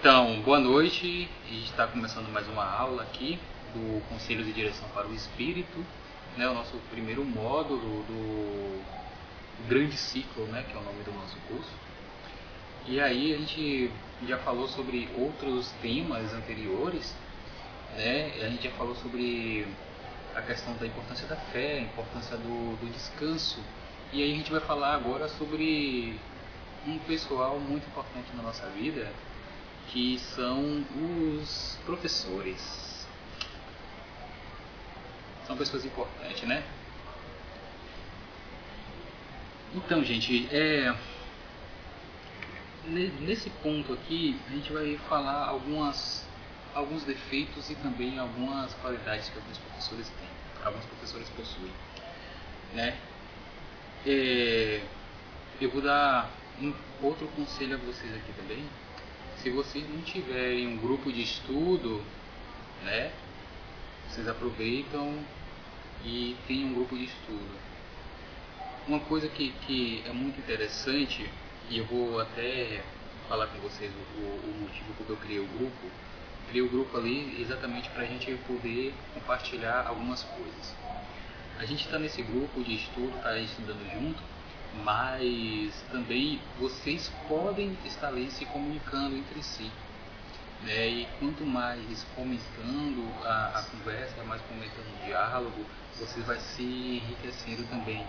Então, boa noite. A gente está começando mais uma aula aqui do Conselho de Direção para o Espírito, né, o nosso primeiro módulo do Grande Ciclo, né, que é o nome do nosso curso. E aí a gente já falou sobre outros temas anteriores, né? A gente já falou sobre a questão da importância da fé, a importância do, do descanso. E aí a gente vai falar agora sobre um pessoal muito importante na nossa vida, que são os professores. São pessoas importantes, né? Então, gente, é, nesse ponto aqui a gente vai falar algumas, alguns defeitos e também algumas qualidades que alguns professores têm, alguns professores possuem, né? É, eu vou dar um outro conselho a vocês aqui também. Se vocês não tiverem um grupo de estudo, né, vocês aproveitam e tem um grupo de estudo. Uma coisa que, que é muito interessante, e eu vou até falar com vocês o, o motivo porque eu criei o grupo. Criei o grupo ali exatamente para a gente poder compartilhar algumas coisas. A gente está nesse grupo de estudo, está estudando junto, mas também vocês podem estar ali se comunicando entre si. Né? E quanto mais comentando a, a conversa, mais comentando o diálogo, você vai se enriquecendo também.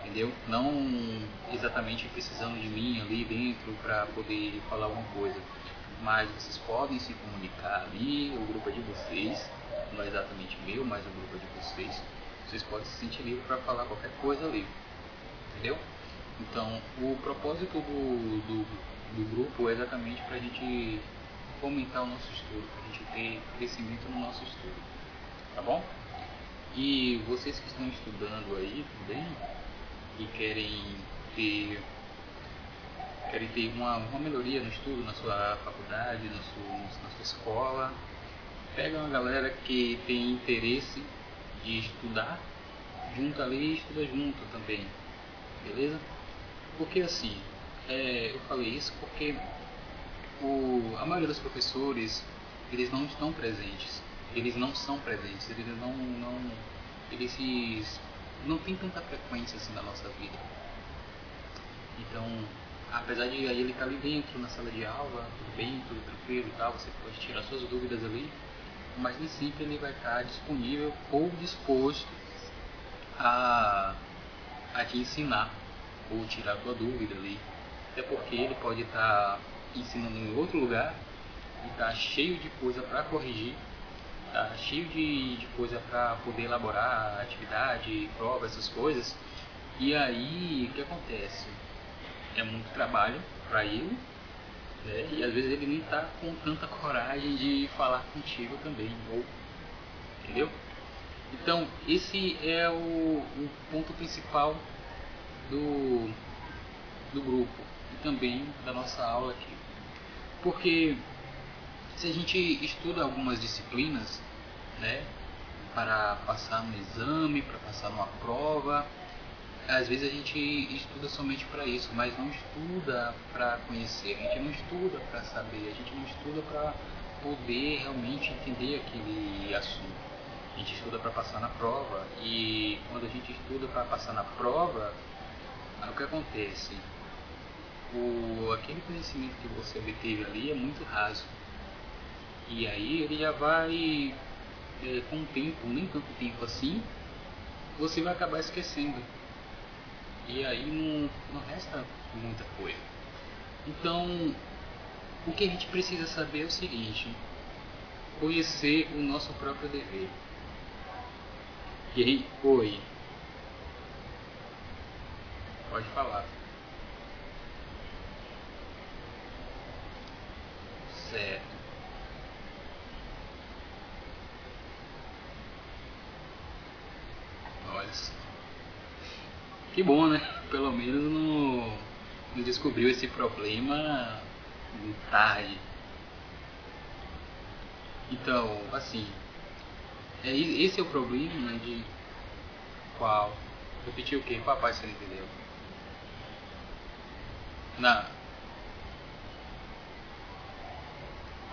Entendeu? Não exatamente precisando de mim ali dentro para poder falar alguma coisa. Mas vocês podem se comunicar ali, o grupo é de vocês, não é exatamente meu, mas o grupo é de vocês. Vocês podem se sentir livre para falar qualquer coisa ali entendeu? Então, o propósito do, do, do grupo é exatamente para a gente fomentar o nosso estudo, para a gente ter crescimento no nosso estudo, tá bom? E vocês que estão estudando aí também e querem ter querem ter uma, uma melhoria no estudo na sua faculdade, na sua, na sua escola, pega uma galera que tem interesse de estudar, junta ali e estuda junto também beleza? Porque assim, é, eu falei isso porque o, a maioria dos professores eles não estão presentes, eles não são presentes, eles não, não eles não tem tanta frequência assim na nossa vida. Então, apesar de aí ele estar tá ali dentro na sala de aula, tudo bem, tudo tranquilo e tal, você pode tirar suas dúvidas ali, mas nem sempre ele vai estar disponível ou disposto a a te ensinar ou tirar tua dúvida ali. Até porque ele pode estar tá ensinando em outro lugar e tá cheio de coisa para corrigir, tá cheio de, de coisa para poder elaborar atividade, prova, essas coisas. E aí o que acontece? É muito trabalho para ele, né? e às vezes ele nem está com tanta coragem de falar contigo também, ou entendeu? Então, esse é o, o ponto principal do, do grupo e também da nossa aula aqui. Porque se a gente estuda algumas disciplinas, né, para passar no exame, para passar numa prova, às vezes a gente estuda somente para isso, mas não estuda para conhecer, a gente não estuda para saber, a gente não estuda para poder realmente entender aquele assunto a gente estuda para passar na prova e quando a gente estuda para passar na prova, o que acontece? O, aquele conhecimento que você obteve ali é muito raso. E aí ele já vai, é, com o tempo, nem tanto tempo assim, você vai acabar esquecendo. E aí não, não resta muita coisa. Então, o que a gente precisa saber é o seguinte: conhecer o nosso próprio dever. Oi. Pode falar. Certo. Olha só. Que bom, né? Pelo menos não descobriu esse problema tarde. Então, assim, é, esse é o problema né, de qual? Repetir o que? Papai, você não entendeu? Não.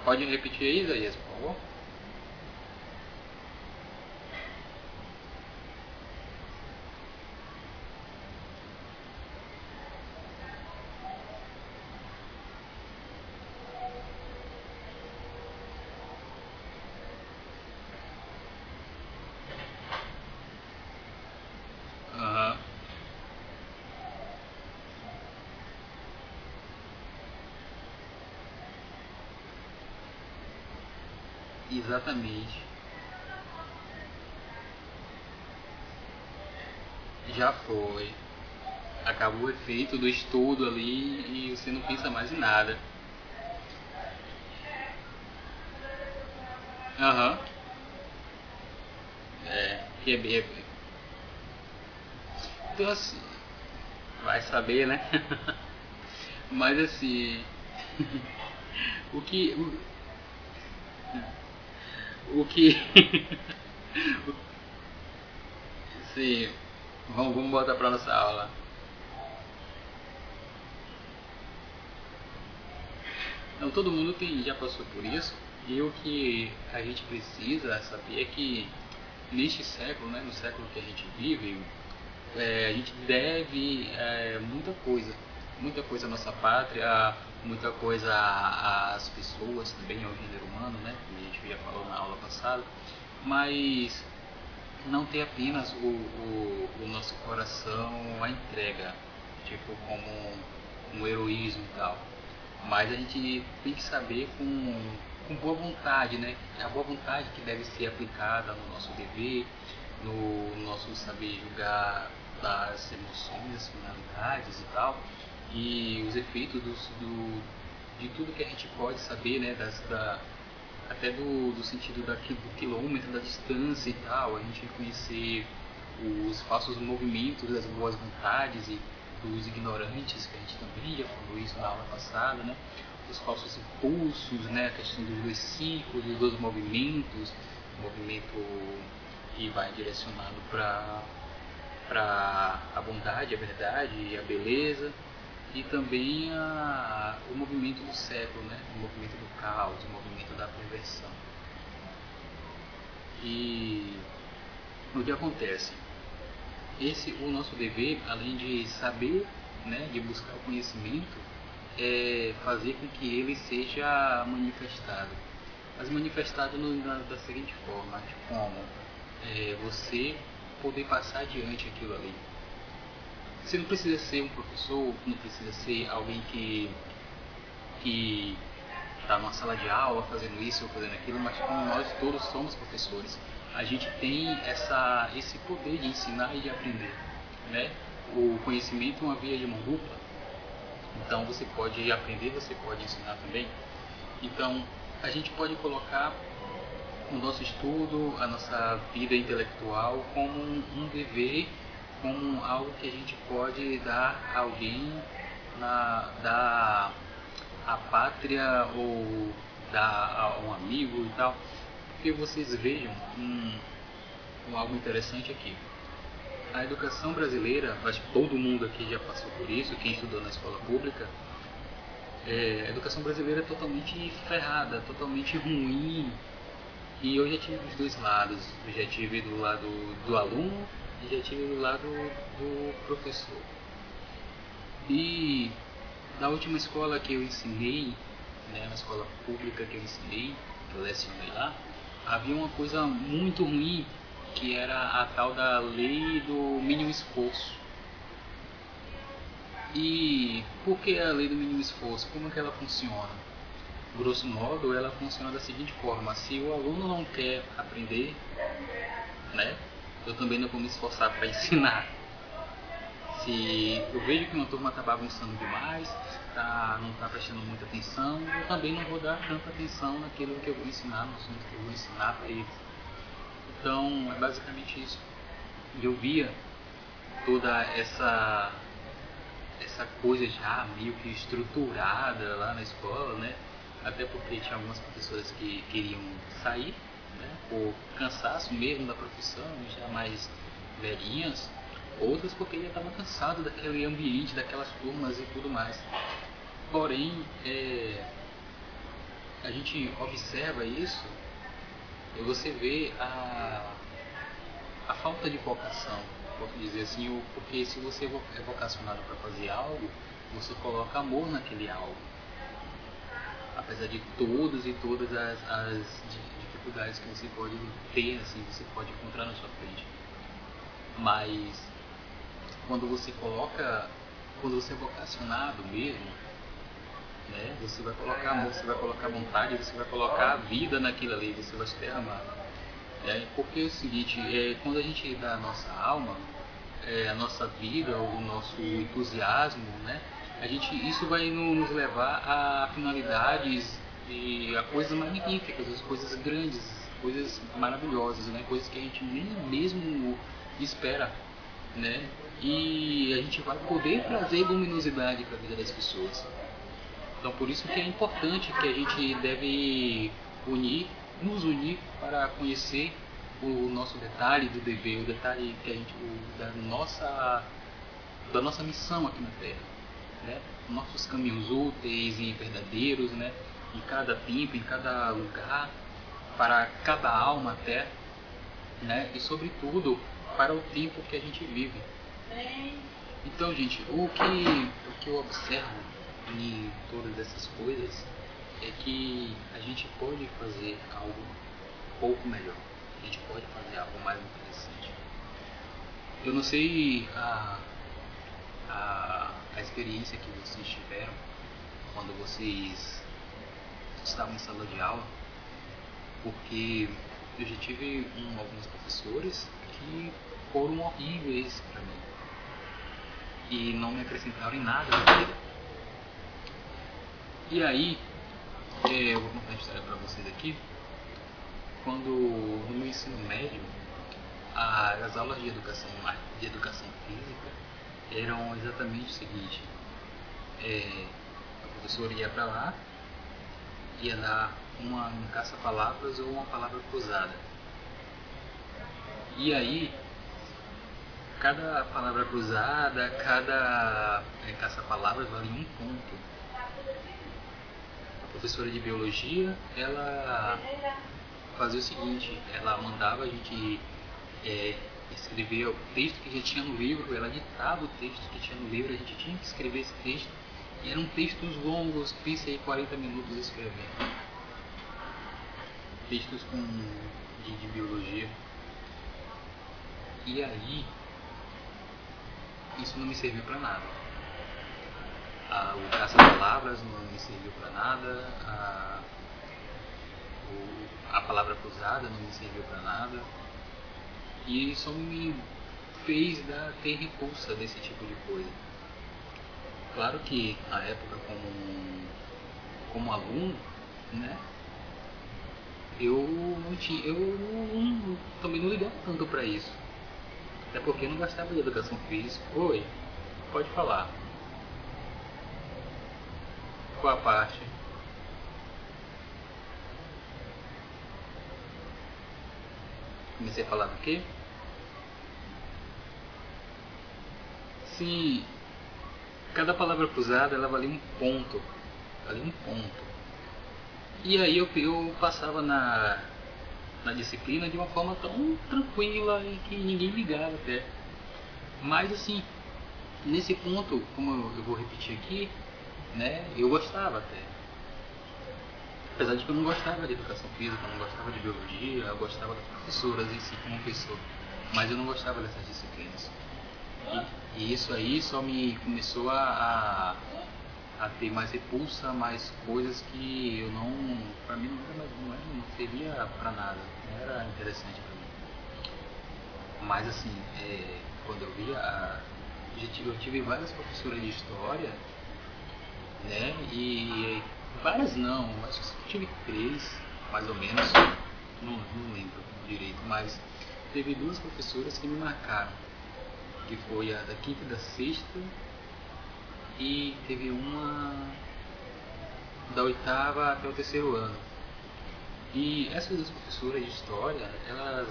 Pode repetir aí, Isaías, por favor? Aham. Exatamente. Já foi. Acabou o efeito do estudo ali e você não pensa mais em nada. Aham. É, que é bem. Então assim, vai saber, né? Mas assim, o que o que sim, vamos, vamos voltar para nossa aula. Então todo mundo tem, já passou por isso e o que a gente precisa saber é que neste século, né, no século que a gente vive, é, a gente deve é, muita coisa, muita coisa à nossa pátria, muita coisa às pessoas também, ao gênero humano, né, como a gente já falou na aula passada, mas não ter apenas o, o, o nosso coração a entrega, tipo como um heroísmo e tal, mas a gente tem que saber com, com boa vontade, né, a boa vontade que deve ser aplicada no nosso dever, no nosso saber julgar das emoções, das finalidades e tal, e os efeitos do, de tudo que a gente pode saber, né, das, da, até do, do sentido da, do quilômetro, da distância e tal, a gente conhecer os falsos movimentos das boas vontades e dos ignorantes, que a gente também já falou isso na aula passada, né? Os falsos impulsos, né? A questão dos dois ciclos, dos dois movimentos, o movimento que vai direcionado para para a bondade, a verdade e a beleza e também a, o movimento do século, né? o movimento do caos, o movimento da perversão. E o que acontece? Esse o nosso dever, além de saber, né, de buscar o conhecimento, é fazer com que ele seja manifestado. Mas manifestado no, da, da, seguinte forma, como é, você poder passar adiante aquilo ali. Você não precisa ser um professor, não precisa ser alguém que que está numa sala de aula fazendo isso ou fazendo aquilo, mas como nós todos somos professores, a gente tem essa, esse poder de ensinar e de aprender. Né? O conhecimento é uma via de mão dupla, então você pode aprender, você pode ensinar também. Então a gente pode colocar o nosso estudo, a nossa vida intelectual como um dever, como algo que a gente pode dar a alguém, na, dar à pátria ou dar a um amigo e tal. Porque vocês vejam um, um algo interessante aqui. A educação brasileira, acho que todo mundo aqui já passou por isso, quem estudou na escola pública, é, a educação brasileira é totalmente ferrada, totalmente ruim, e eu já tive dos dois lados. Eu já tive do lado do aluno já tive do lado do professor. E na última escola que eu ensinei, né, na escola pública que eu ensinei, que eu lecionei lá, havia uma coisa muito ruim que era a tal da lei do mínimo esforço. E por que a lei do mínimo esforço? Como que ela funciona? grosso modo, ela funciona da seguinte forma: se o aluno não quer aprender, né, eu também não vou me esforçar para ensinar. Se eu vejo que uma turma está bagunçando demais, tá, não está prestando muita atenção, eu também não vou dar tanta atenção naquilo que eu vou ensinar, no assunto que eu vou ensinar para eles. Então, é basicamente isso. Eu via toda essa essa coisa já meio que estruturada lá na escola, né? até porque tinha algumas professoras que queriam sair, por cansaço mesmo da profissão, já mais velhinhas, outras porque já estavam cansadas daquele ambiente, daquelas turmas e tudo mais. Porém, é, a gente observa isso, você vê a, a falta de vocação, posso dizer assim, porque se você é vocacionado para fazer algo, você coloca amor naquele algo. Apesar de todas e todas as, as dificuldades que você pode ter, assim, você pode encontrar na sua frente. Mas quando você coloca, quando você é vocacionado mesmo, né, você vai colocar amor, você vai colocar vontade, você vai colocar a vida naquilo ali, você vai se derramar. É, porque é o seguinte, é, quando a gente dá a nossa alma, é, a nossa vida, o nosso entusiasmo, né, a gente, isso vai nos levar a finalidades e a coisas magníficas, as coisas grandes, coisas maravilhosas, né, coisas que a gente nem mesmo espera, né, e a gente vai poder trazer luminosidade para a vida das pessoas. Então por isso que é importante que a gente deve unir, nos unir para conhecer o nosso detalhe do dever, o detalhe que a gente, o, da nossa da nossa missão aqui na Terra, né? Nossos caminhos úteis e verdadeiros, né? Em cada tempo, em cada lugar, para cada alma até, né? E sobretudo para o tempo que a gente vive. Então, gente, o que, o que eu observo em todas essas coisas é que a gente pode fazer algo um pouco melhor. A gente pode fazer algo mais interessante. Eu não sei a, a, a experiência que vocês tiveram quando vocês estavam em sala de aula, porque eu já tive um, alguns professores que foram horríveis para mim e não me acrescentaram em nada na vida. E aí, é, eu vou contar uma história para vocês aqui. Quando no meu ensino médio, as aulas de educação, de educação física eram exatamente o seguinte: é, a professora ia para lá, ia dar uma um caça-palavras ou uma palavra cruzada. E aí cada palavra cruzada, cada é, caça-palavras vale um ponto. A professora de biologia, ela fazia o seguinte, ela mandava a gente é, escrever o texto que já tinha no livro, ela ditava o texto que tinha no livro, a gente tinha que escrever esse texto. E eram textos longos, pense aí 40 minutos escrevendo. Textos com, de, de biologia. E aí, isso não me serviu para nada. o caça-palavras não me serviu para nada. A, o, a palavra cruzada não me serviu para nada. E isso me fez dar, ter repulsa desse tipo de coisa. Claro que na época como, como aluno, né? Eu não tinha, eu não, também não ligava tanto para isso até porque não gostava de educação física. Oi, pode falar. Qual a parte? Comecei a falar do quê? Sim, cada palavra cruzada ela valia um ponto. Valia um ponto. E aí eu, eu passava na, na disciplina de uma forma tão tranquila e que ninguém ligava até. Mas assim, nesse ponto, como eu vou repetir aqui, né, eu gostava até. Apesar de que eu não gostava de educação física, eu não gostava de biologia, eu gostava das professoras em si como pessoa, mas eu não gostava dessas disciplinas. E, e isso aí só me começou a, a a ter mais repulsa, mais coisas que eu não, para mim não era não, era, não seria para nada, não era interessante para mim. Mas assim, é, quando eu via, a, eu tive várias professoras de história, né, e várias não, acho que tive três, mais ou menos, não, não lembro direito, mas teve duas professoras que me marcaram, que foi a da quinta e da sexta e teve uma da oitava até o terceiro ano. E essas duas professoras de história, elas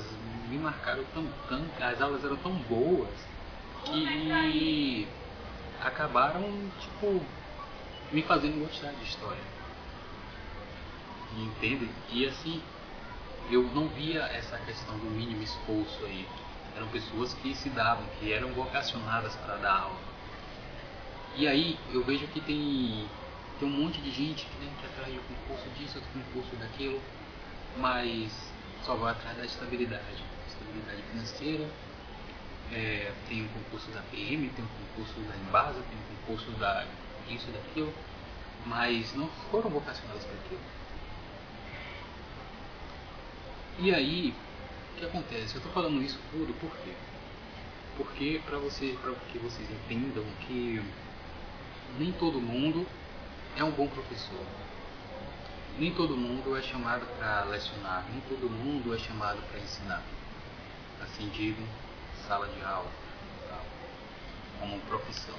me marcaram tão, tão as aulas eram tão boas que acabaram, tipo, me fazendo gostar de história. entende? E assim, eu não via essa questão do mínimo esforço aí. Eram pessoas que se davam, que eram vocacionadas para dar aula. E aí eu vejo que tem, tem um monte de gente que tem que atrás de um concurso disso, outro concurso daquilo, mas só vai atrás da estabilidade. Estabilidade financeira, é, tem um concurso da PM, tem um concurso da Embasa, tem um concurso da isso daquilo, mas não foram vocacionados para aquilo. E aí, o que acontece? Eu estou falando isso tudo por quê? Porque para você, para que vocês entendam que nem todo mundo é um bom professor. Nem todo mundo é chamado para lecionar, nem todo mundo é chamado para ensinar. Assim digo, sala de aula, como profissão.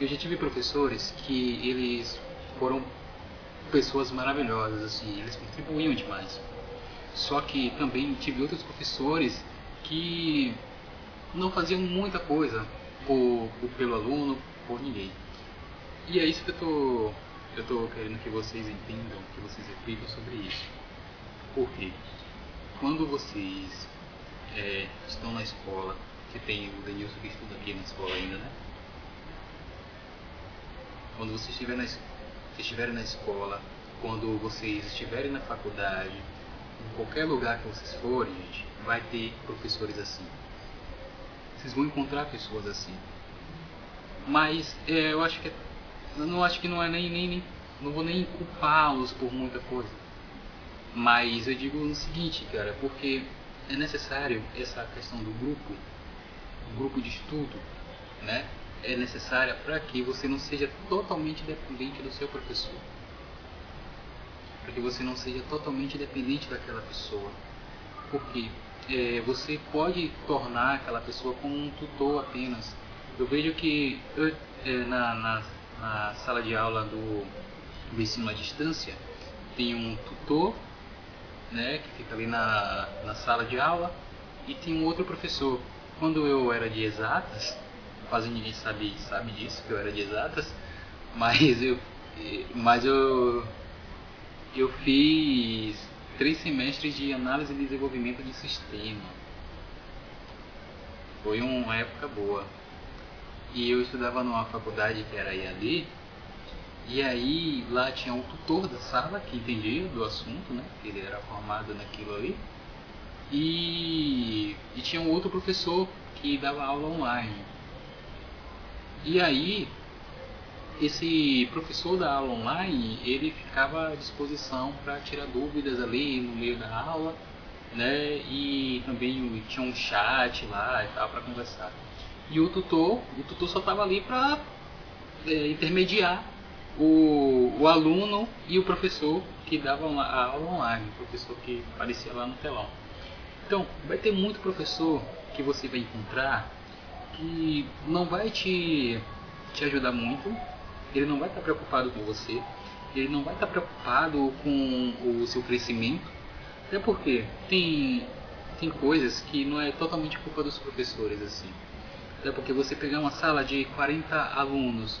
Eu já tive professores que eles foram pessoas maravilhosas, assim, eles contribuíam demais. Só que também tive outros professores que não faziam muita coisa por, por, pelo aluno, por ninguém. E é isso que eu tô, eu tô querendo que vocês entendam, que vocês reflitam sobre isso. Por quê? Quando vocês é, estão na escola, que tem o Denilson que estuda aqui na escola ainda, né? Quando vocês estiverem na, estiverem na escola, quando vocês estiverem na faculdade, em qualquer lugar que vocês forem, gente, vai ter professores assim. Vocês vão encontrar pessoas assim. Mas é, eu acho que eu não acho que não é nem, nem, nem não vou nem culpá-los por muita coisa. Mas eu digo o seguinte, cara, porque é necessário essa questão do grupo, o grupo de estudo, né? É necessária para que você não seja totalmente dependente do seu professor para que você não seja totalmente dependente daquela pessoa. Porque é, você pode tornar aquela pessoa como um tutor apenas. Eu vejo que eu, é, na, na, na, sala de aula do, do ensino à distância tem um tutor né, que fica ali na, na sala de aula e tem um outro professor. Quando eu era de exatas, quase ninguém sabe, sabe disso, que eu era de exatas, mas eu, mas eu eu fiz três semestres de análise e desenvolvimento de sistema. Foi uma época boa. E eu estudava numa faculdade que era IAD, e aí lá tinha um tutor da sala que entendia do assunto, né? Ele era formado naquilo ali. E, e tinha um outro professor que dava aula online. E aí esse professor da aula online, ele ficava à disposição para tirar dúvidas ali no meio da aula, né? E também tinha um chat lá e tal para conversar. E o tutor, o tutor só estava ali para é, intermediar o, o aluno e o professor que dava a aula online, o professor que aparecia lá no telão. Então, vai ter muito professor que você vai encontrar que não vai te, te ajudar muito, ele não vai estar preocupado com você, ele não vai estar preocupado com o seu crescimento, até porque tem, tem coisas que não é totalmente culpa dos professores assim. Até porque você pegar uma sala de 40 alunos,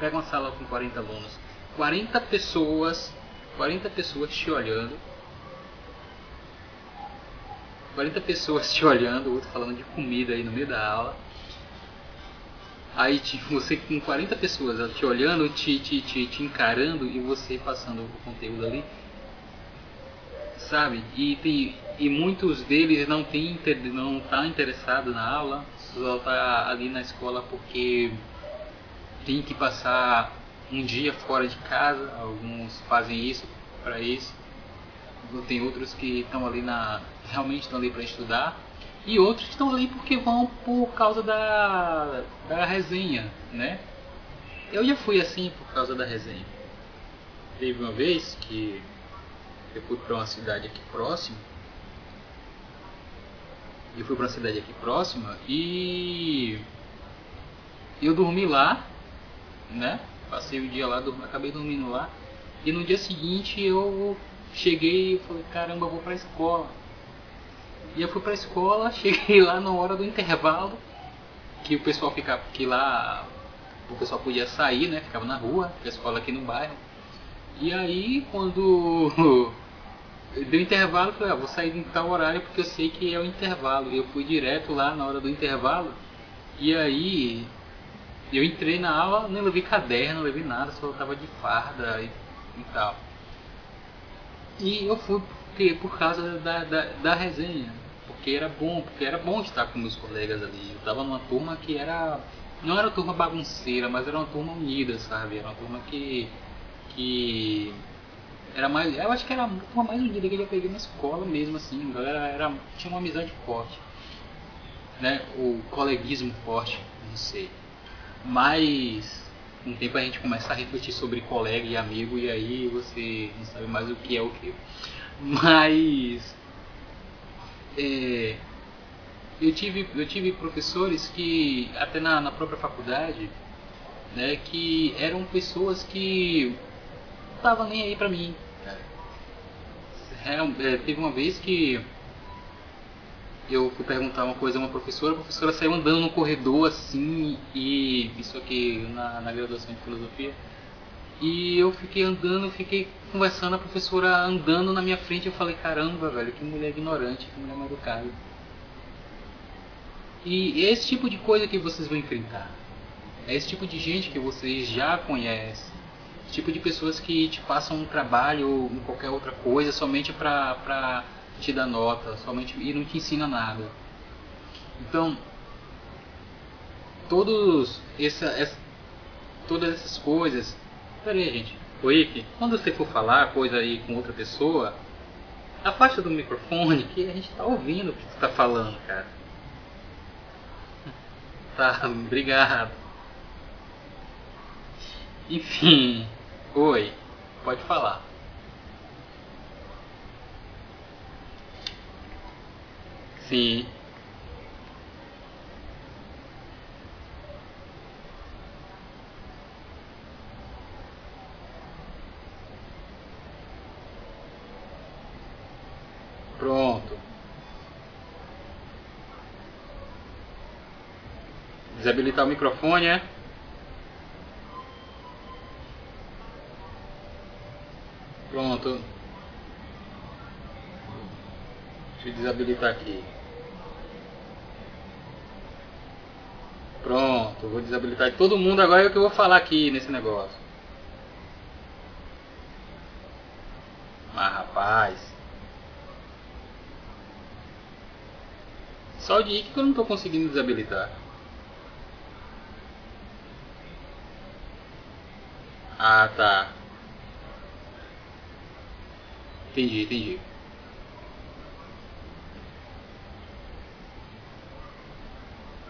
pega uma sala com 40 alunos, 40 pessoas, 40 pessoas te olhando, 40 pessoas te olhando, outro falando de comida aí no meio da aula, Aí tipo, você com 40 pessoas te olhando, te, te, te, te encarando e você passando o conteúdo ali. Sabe? E, tem, e muitos deles não tem não tá interessado na aula, só tá ali na escola porque tem que passar um dia fora de casa, alguns fazem isso para isso. Tem outros que estão ali na realmente estão ali para estudar e outros estão ali porque vão por causa da, da resenha, né? Eu já fui assim por causa da resenha. Teve uma vez que eu fui para uma cidade aqui próxima. Eu fui para uma cidade aqui próxima e eu dormi lá, né? Passei o dia lá, acabei dormindo lá. E no dia seguinte eu cheguei e falei, caramba, vou para a escola. E eu fui pra escola, cheguei lá na hora do intervalo, que o pessoal ficava, que lá o pessoal podia sair, né? Ficava na rua, a escola aqui no bairro. E aí, quando deu intervalo, eu falei, ah, vou sair em tal horário porque eu sei que é o intervalo. Eu fui direto lá na hora do intervalo. E aí, eu entrei na aula, não levei caderno, não levei nada, só tava de farda e, e tal. E eu fui porque, por causa da, da, da resenha. Porque era bom, porque era bom estar com meus colegas ali. Eu tava numa turma que era. Não era uma turma bagunceira, mas era uma turma unida, sabe? Era uma turma que que era mais, eu acho que era a turma mais unida que eu já peguei na escola mesmo, assim, a galera era, tinha uma amizade forte, né, o coleguismo forte, não sei, mas com o tempo a gente começa a refletir sobre colega e amigo e aí você não sabe mais o que é o que, mas é, eu tive eu tive professores que até na, na própria faculdade né, que eram pessoas que tava nem aí pra mim. É, é, teve uma vez que eu fui perguntar uma coisa a uma professora, a professora saiu andando no corredor assim, e isso aqui na, na graduação de filosofia. E eu fiquei andando, fiquei conversando, a professora andando na minha frente, eu falei, caramba, velho, que mulher ignorante, que mulher mal educada. E é esse tipo de coisa que vocês vão enfrentar. É esse tipo de gente que vocês já conhecem tipo de pessoas que te passam um trabalho ou qualquer outra coisa somente para te dar nota, somente e não te ensina nada. Então, todos essa, essa todas essas coisas. Pera aí, gente. O Ike, quando você for falar coisa aí com outra pessoa, afasta do microfone que a gente tá ouvindo o que você tá falando, cara. Tá, obrigado. Enfim. Oi, pode falar. Sim. Pronto. Desabilitar o microfone, é? Pronto. Deixa eu desabilitar aqui. Pronto, vou desabilitar todo mundo agora é o que eu vou falar aqui nesse negócio. Mas rapaz. Só de que eu não estou conseguindo desabilitar. Ah tá. Entendi, entendi.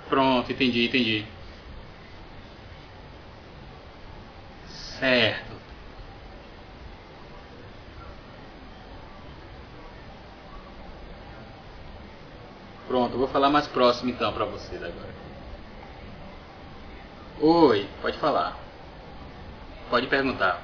Pronto, entendi, entendi. Certo. Pronto, vou falar mais próximo então para você agora. Oi, pode falar. Pode perguntar.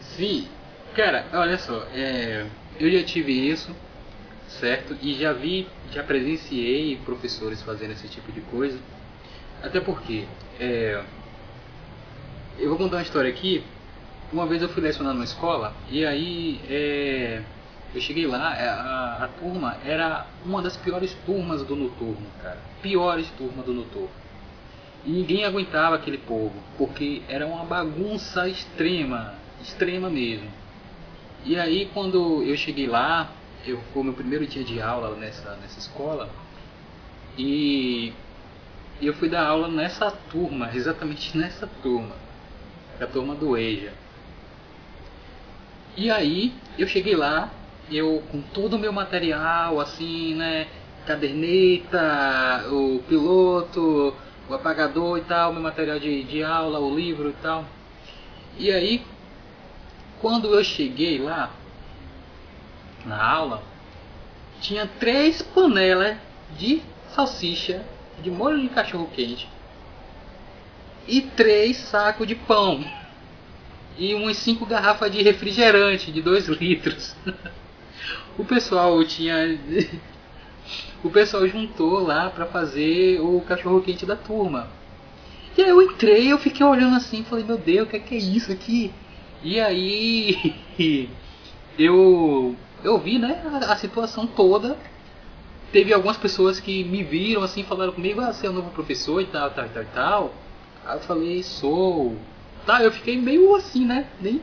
Sim, cara, olha só, é, eu já tive isso, certo? E já vi, já presenciei professores fazendo esse tipo de coisa. Até porque, é, eu vou contar uma história aqui. Uma vez eu fui lecionar numa escola e aí é, eu cheguei lá, é, a, a, turma era uma das piores turmas do noturno, cara. Piores turmas do noturno. E ninguém aguentava aquele povo, porque era uma bagunça extrema extrema mesmo. E aí quando eu cheguei lá, eu foi o meu primeiro dia de aula nessa, nessa escola e eu fui dar aula nessa turma, exatamente nessa turma, a turma do EJA. E aí eu cheguei lá, eu com todo o meu material, assim, né, caderneta, o piloto, o apagador e tal, meu material de, de aula, o livro e tal. E aí quando eu cheguei lá na aula, tinha três panelas de salsicha, de molho de cachorro quente e três sacos de pão e umas cinco garrafas de refrigerante de 2 litros. o pessoal tinha o pessoal juntou lá para fazer o cachorro quente da turma. E aí eu entrei, eu fiquei olhando assim, falei, meu Deus, o que é, que é isso aqui? E aí eu eu vi, né, a, a, situação toda. Teve algumas pessoas que me viram assim, falaram comigo, ah, você é o novo professor e tal, tal, tal, tal. Aí eu falei, sou. Tá, eu fiquei meio assim, né? Nem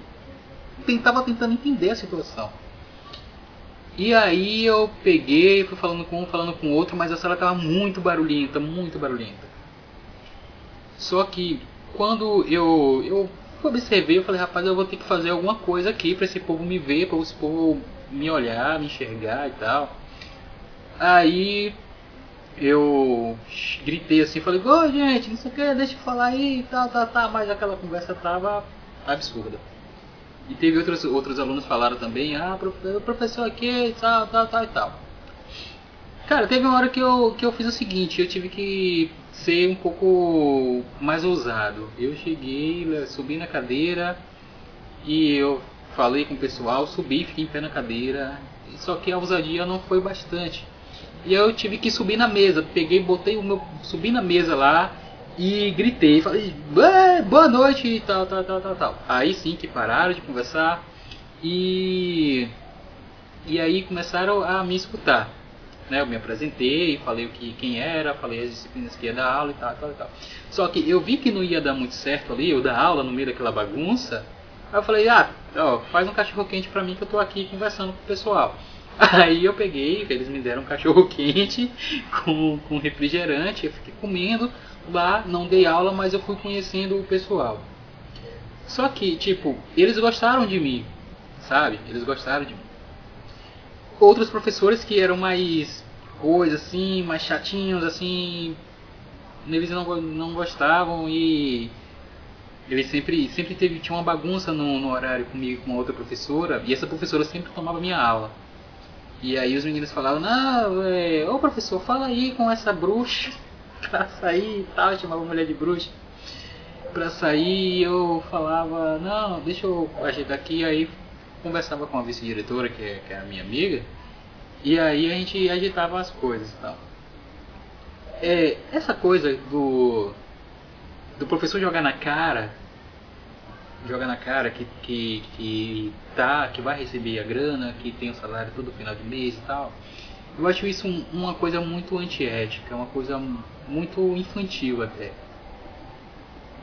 tentava tentando entender a situação. E aí eu peguei, fui falando com um, falando com outro, mas a sala estava muito barulhenta, muito barulhenta. Só que quando eu, eu observei, eu falei, rapaz, eu vou ter que fazer alguma coisa aqui para esse povo me ver, para esse povo me olhar, me enxergar e tal. Aí eu gritei assim, falei, ô gente, não sei o que, deixa eu falar aí, tal, tal, tal, mas aquela conversa tava absurda. E teve outros, outros alunos falaram também, ah, professor aqui, tal, tal, tal e tal. Cara, teve uma hora que eu, que eu fiz o seguinte, eu tive que ser um pouco mais ousado. Eu cheguei, subi na cadeira e eu falei com o pessoal, subi, fiquei em pé na cadeira. Só que a ousadia não foi bastante. E eu tive que subir na mesa. Peguei, botei o meu. subi na mesa lá e gritei, falei, boa noite e tal, tal, tal, tal, tal. Aí sim que pararam de conversar e. E aí começaram a me escutar. Né, eu me apresentei, falei o que, quem era, falei as disciplinas que ia dar aula e tal, tal, tal. Só que eu vi que não ia dar muito certo ali, eu dar aula no meio daquela bagunça. Aí eu falei, ah, ó, faz um cachorro quente pra mim que eu tô aqui conversando com o pessoal. Aí eu peguei, eles me deram um cachorro quente com, com refrigerante, eu fiquei comendo lá, não dei aula, mas eu fui conhecendo o pessoal. Só que, tipo, eles gostaram de mim, sabe? Eles gostaram de mim. Outros professores que eram mais coisas assim, mais chatinhos assim, eles não, não gostavam e ele sempre sempre teve tinha uma bagunça no, no horário comigo com outra professora e essa professora sempre tomava minha aula. E aí os meninos falavam, não, é, ô professor, fala aí com essa bruxa pra sair e tal, chamava a mulher de bruxa pra sair eu falava, não, deixa eu ajeitar aqui, aí conversava com a vice-diretora, que, é, que é a minha amiga, e aí a gente ajeitava as coisas tal. É, essa coisa do, do professor jogar na cara joga na cara que, que, que, tá, que vai receber a grana, que tem o salário todo final de mês e tal. Eu acho isso um, uma coisa muito antiética, uma coisa muito infantil até.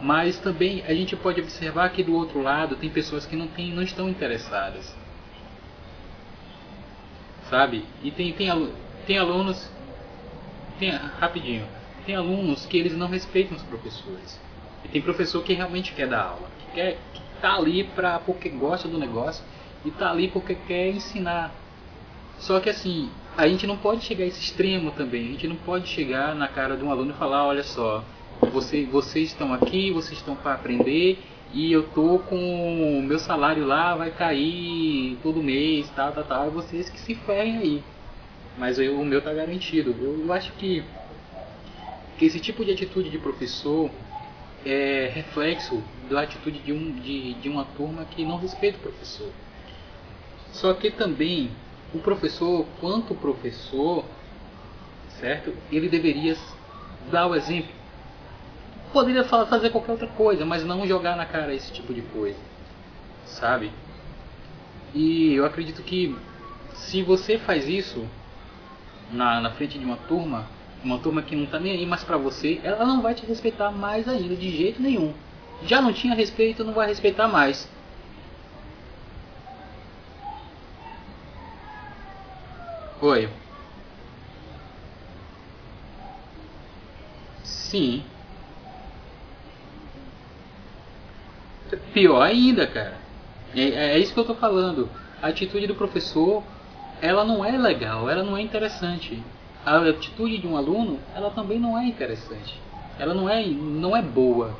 Mas também a gente pode observar que do outro lado tem pessoas que não, tem, não estão interessadas. Sabe? E tem, tem, tem alunos. Tem, rapidinho. Tem alunos que eles não respeitam os professores. E tem professor que realmente quer dar aula quer tá ali pra, porque gosta do negócio e tá ali porque quer ensinar. Só que assim, a gente não pode chegar a esse extremo também. A gente não pode chegar na cara de um aluno e falar, olha só, você, vocês estão aqui, vocês estão para aprender e eu tô com o meu salário lá vai cair todo mês, tal, tal, tal, e vocês que se ferrem aí. Mas eu, o meu tá garantido. Eu, eu acho que, que esse tipo de atitude de professor é reflexo da atitude de, um, de, de uma turma que não respeita o professor. Só que também o professor, quanto professor, certo? Ele deveria dar o exemplo. Poderia fazer qualquer outra coisa, mas não jogar na cara esse tipo de coisa, sabe? E eu acredito que se você faz isso na, na frente de uma turma, uma turma que não tá nem aí mais pra você, ela não vai te respeitar mais ainda, de jeito nenhum. Já não tinha respeito, não vai respeitar mais. Oi. Sim. Pior ainda, cara. É, é isso que eu tô falando. A atitude do professor, ela não é legal, ela não é interessante a atitude de um aluno, ela também não é interessante. Ela não é, não é boa.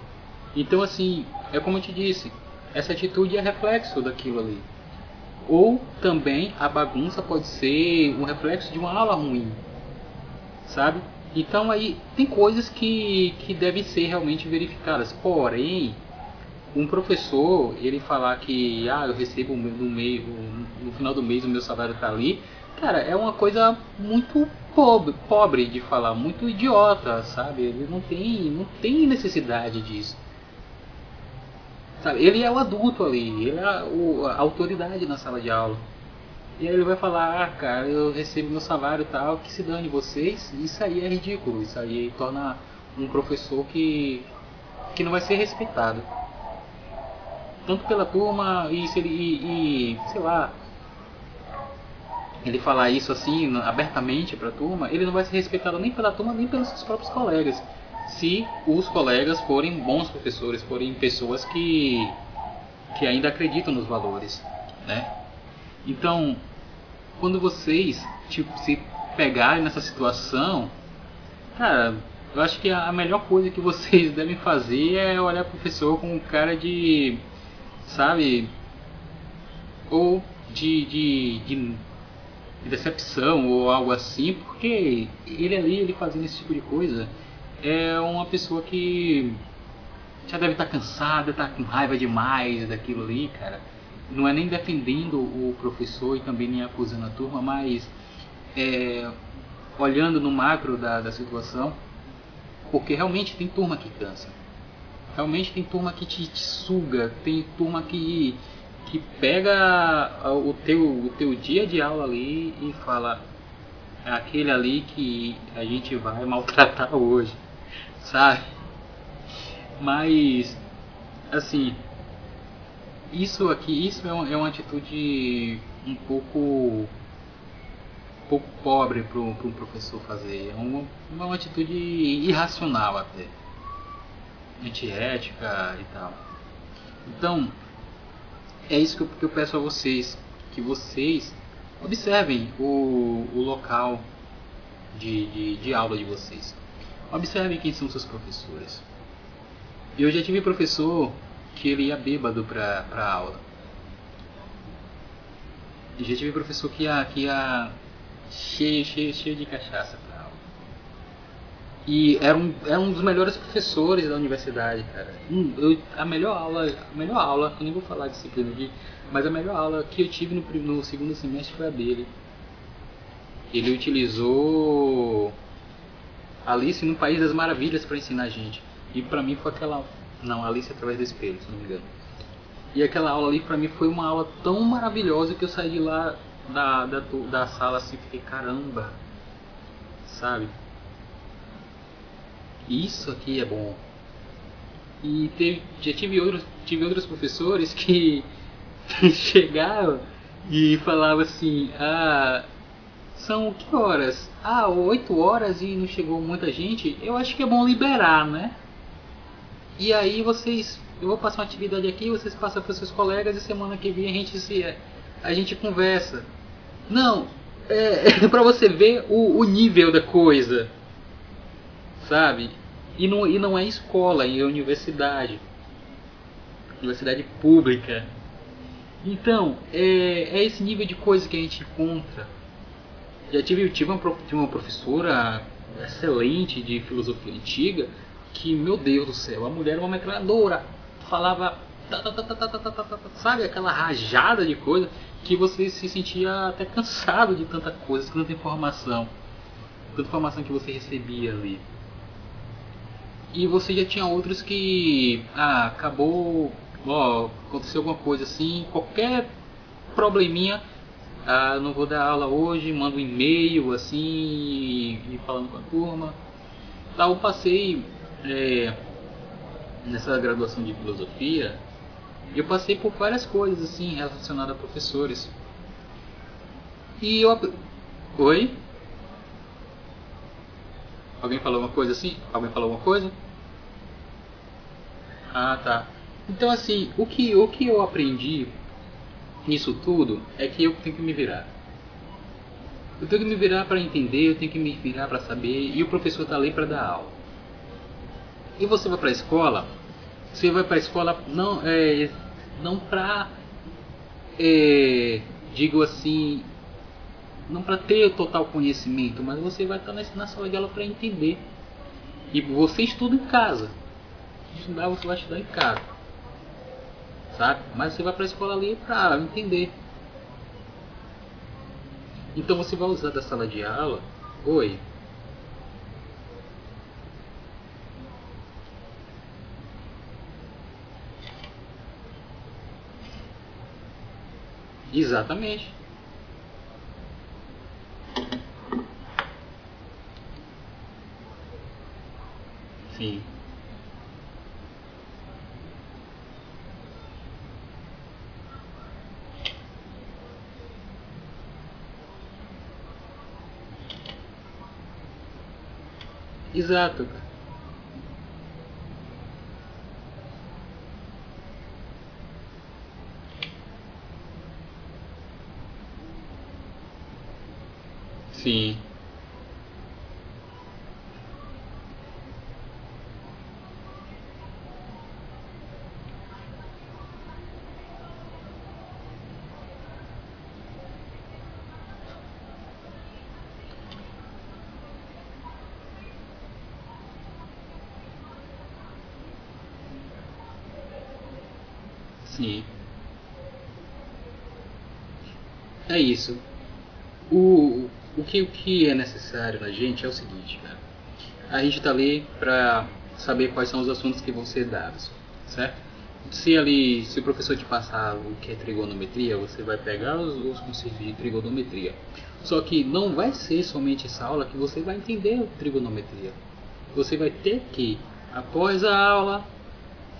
Então, assim, é como eu te disse, essa atitude é reflexo daquilo ali. Ou também a bagunça pode ser um reflexo de uma aula ruim. sabe? Então aí tem coisas que, que devem ser realmente verificadas. Porém, um professor, ele falar que ah, eu recebo no meio, no final do mês o meu salário está ali, cara, é uma coisa muito pobre, pobre de falar, muito idiota, sabe? Ele não tem, não tem necessidade disso. Sabe? Ele é o adulto ali, ele é o, a autoridade na sala de aula. E aí ele vai falar, ah, cara, eu recebo meu salário e tal, que se dane vocês. Isso aí é ridículo, isso aí torna um professor que, que não vai ser respeitado. Tanto pela turma e e, e sei lá, ele falar isso assim abertamente para a turma, ele não vai ser respeitado nem pela turma nem pelos seus próprios colegas. Se os colegas forem bons professores, forem pessoas que que ainda acreditam nos valores, né? Então, quando vocês tipo, se pegarem nessa situação, cara, eu acho que a melhor coisa que vocês devem fazer é olhar o professor com cara de, sabe, ou de, de, de, decepção ou algo assim, porque ele ali, ele fazendo esse tipo de coisa, é uma pessoa que já deve estar cansada, está com raiva demais daquilo ali, cara não é nem defendendo o professor e também nem acusando a turma, mas é, olhando no macro da, da situação, porque realmente tem turma que cansa. Realmente tem turma que te, te suga, tem turma que, que pega o teu, o teu dia de aula ali e fala é aquele ali que a gente vai maltratar hoje, sabe? Mas, assim, isso aqui, isso é, uma, é uma atitude um pouco um pouco pobre para um professor fazer. É uma, uma atitude irracional até. Antiética e tal. Então, é isso que eu, que eu peço a vocês. Que vocês observem o, o local de, de, de aula de vocês. Observem quem são seus professores. Eu já tive professor que ele ia bêbado pra aula. E já tive professor que ia, que ia cheio, cheio, cheio de cachaça. E era um, era um dos melhores professores da universidade, cara. Eu, a melhor aula, a melhor aula, eu nem vou falar disciplina aqui, mas a melhor aula que eu tive no, no segundo semestre foi a dele. Ele utilizou Alice no País das Maravilhas para ensinar a gente. E para mim foi aquela não, Alice através do espelho, se não me engano. E aquela aula ali pra mim foi uma aula tão maravilhosa que eu saí de lá da, da, da sala assim fiquei, caramba, sabe? Isso aqui é bom. E teve, já tive outros, tive outros professores que chegavam e falavam assim, ah, são que horas? Ah, 8 horas e não chegou muita gente. Eu acho que é bom liberar, né? E aí vocês, eu vou passar uma atividade aqui, vocês passam para seus colegas e semana que vem a gente se a gente conversa. Não, é, é para você ver o, o, nível da coisa, sabe? E não, e não é escola, é universidade, universidade pública. Então é, é esse nível de coisa que a gente encontra. Já tive, tive uma, uma professora excelente de filosofia antiga que, meu Deus do céu, a mulher era uma metralhadora. Falava, sabe, aquela rajada de coisa que você se sentia até cansado de tanta coisa, tanta informação. Tanta informação que você recebia ali. E você já tinha outros que, ah, acabou, ó, aconteceu alguma coisa assim, qualquer probleminha, ah, não vou dar aula hoje, manda um e-mail assim, e falando com a turma. Tá, eu passei é, nessa graduação de filosofia, eu passei por várias coisas assim relacionadas a professores. E eu. Oi? Alguém falou uma coisa assim? Alguém falou alguma coisa? Ah, tá. Então assim, o que, o que eu aprendi nisso tudo é que eu tenho que me virar. Eu tenho que me virar para entender, eu tenho que me virar para saber, e o professor está ali para dar aula. E você vai para a escola, você vai para a escola não, é, não para, é, digo assim, não para ter total conhecimento, mas você vai estar na sala de aula para entender. E você estuda em casa. Estudar, você vai estudar em casa. Sabe? Mas você vai para a escola ali para entender. Então você vai usar da sala de aula. Oi. Exatamente. Sim. Exato. Sim. Sim. É isso. O, o, que, o que é necessário na gente é o seguinte, cara. A gente está ali para saber quais são os assuntos que vão ser dados, certo? Se ali, se o professor te passar o que é trigonometria, você vai pegar os, os conceitos de trigonometria. Só que não vai ser somente essa aula que você vai entender trigonometria. Você vai ter que, após a aula,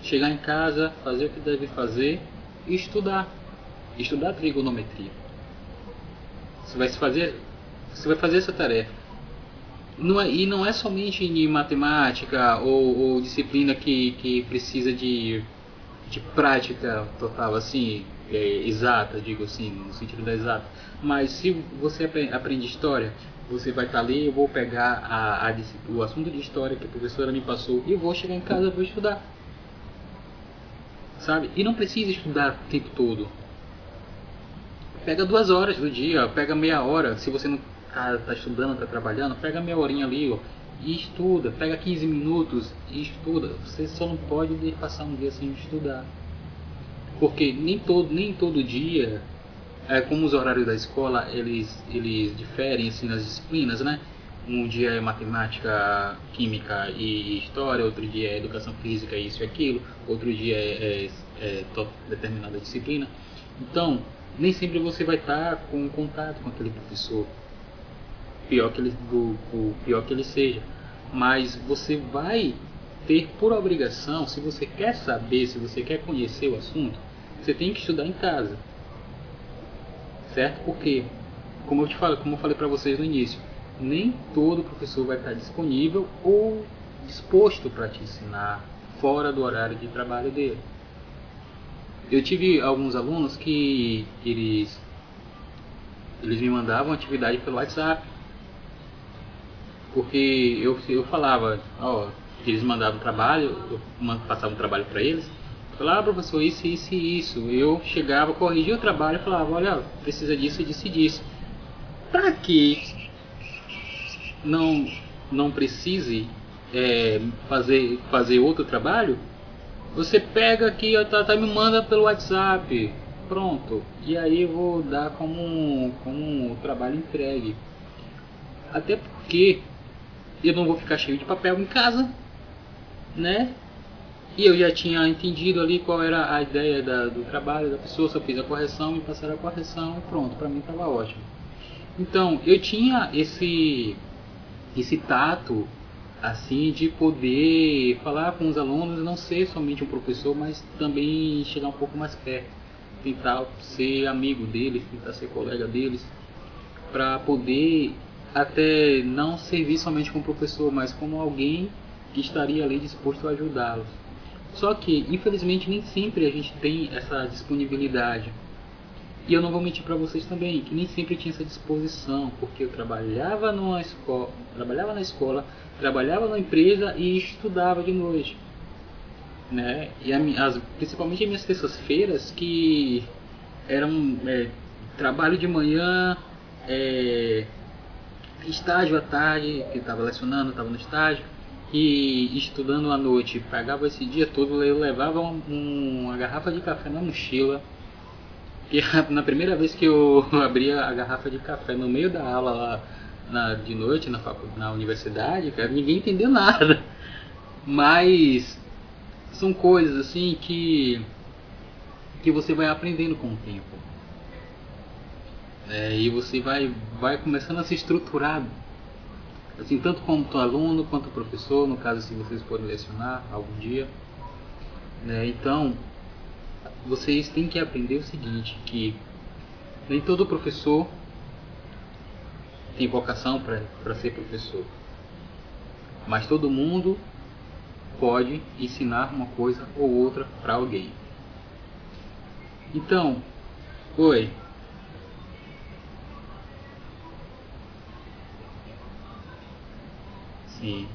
chegar em casa, fazer o que deve fazer e estudar. Estudar trigonometria. Você vai fazer, você vai fazer essa tarefa. Não é, e não é somente em matemática ou, ou disciplina que, que precisa de, de prática total, assim, é, exata, digo assim, no sentido da exata. Mas se você aprende história, você vai estar ali, eu vou pegar a, a, o assunto de história que a professora me passou e vou chegar em casa e vou estudar sabe? E não precisa estudar o tempo todo. Pega duas horas do dia, pega meia hora. Se você não está tá estudando, está trabalhando, pega meia horinha ali, ó, e estuda. Pega 15 minutos e estuda. Você só não pode passar um dia sem estudar. Porque nem todo, nem todo dia, é, como os horários da escola, eles, eles diferem assim, nas disciplinas, né? Um dia é matemática, química e história, outro dia é educação física, isso e aquilo, outro dia é, é, é determinada disciplina. Então, nem sempre você vai estar com contato com aquele professor, pior que ele, do, do, pior que ele seja, mas você vai ter por obrigação, se você quer saber, se você quer conhecer o assunto, você tem que estudar em casa, certo? Porque, como eu te falo, como eu falei para vocês no início, nem todo professor vai estar disponível ou disposto para te ensinar fora do horário de trabalho dele. Eu tive alguns alunos que eles eles me mandavam atividade pelo WhatsApp. Porque eu, eu falava, ó, eles mandavam trabalho, eu passava um trabalho para eles. Falava, ah, professor, isso, isso e isso. Eu chegava, corrigia o trabalho e falava, olha, precisa disso, disso e disso. Para que não, não precise é, fazer, fazer outro trabalho, você pega aqui, tá, tá, me manda pelo WhatsApp, pronto. E aí eu vou dar como, como um trabalho entregue. Até porque eu não vou ficar cheio de papel em casa, né? E eu já tinha entendido ali qual era a ideia da, do trabalho da pessoa, só fiz a correção, me passaram a correção e pronto, para mim estava ótimo. Então, eu tinha esse esse tato assim de poder falar com os alunos, não ser somente um professor, mas também chegar um pouco mais perto, tentar ser amigo deles, tentar ser colega deles, para poder até não servir somente como professor, mas como alguém que estaria ali disposto a ajudá-los. Só que, infelizmente, nem sempre a gente tem essa disponibilidade. E eu não vou mentir para vocês também, que nem sempre tinha essa disposição, porque eu trabalhava numa escola, trabalhava na escola, trabalhava na empresa e estudava de noite. Né? E as, principalmente as minhas terças-feiras que eram é, trabalho de manhã, é, estágio à tarde, que estava lecionando, estava no estágio, e estudando à noite. Pegava esse dia todo, eu levava um, uma garrafa de café na mochila. E na primeira vez que eu abria a garrafa de café no meio da aula lá na, de noite na, na universidade, cara, ninguém entendeu nada. Mas são coisas assim que que você vai aprendendo com o tempo. É, e você vai, vai começando a se estruturar, assim, tanto como aluno quanto professor, no caso se vocês forem lecionar algum dia. Né? Então, vocês têm que aprender o seguinte, que nem todo professor tem vocação para ser professor. Mas todo mundo pode ensinar uma coisa ou outra para alguém. Então, oi. Sim.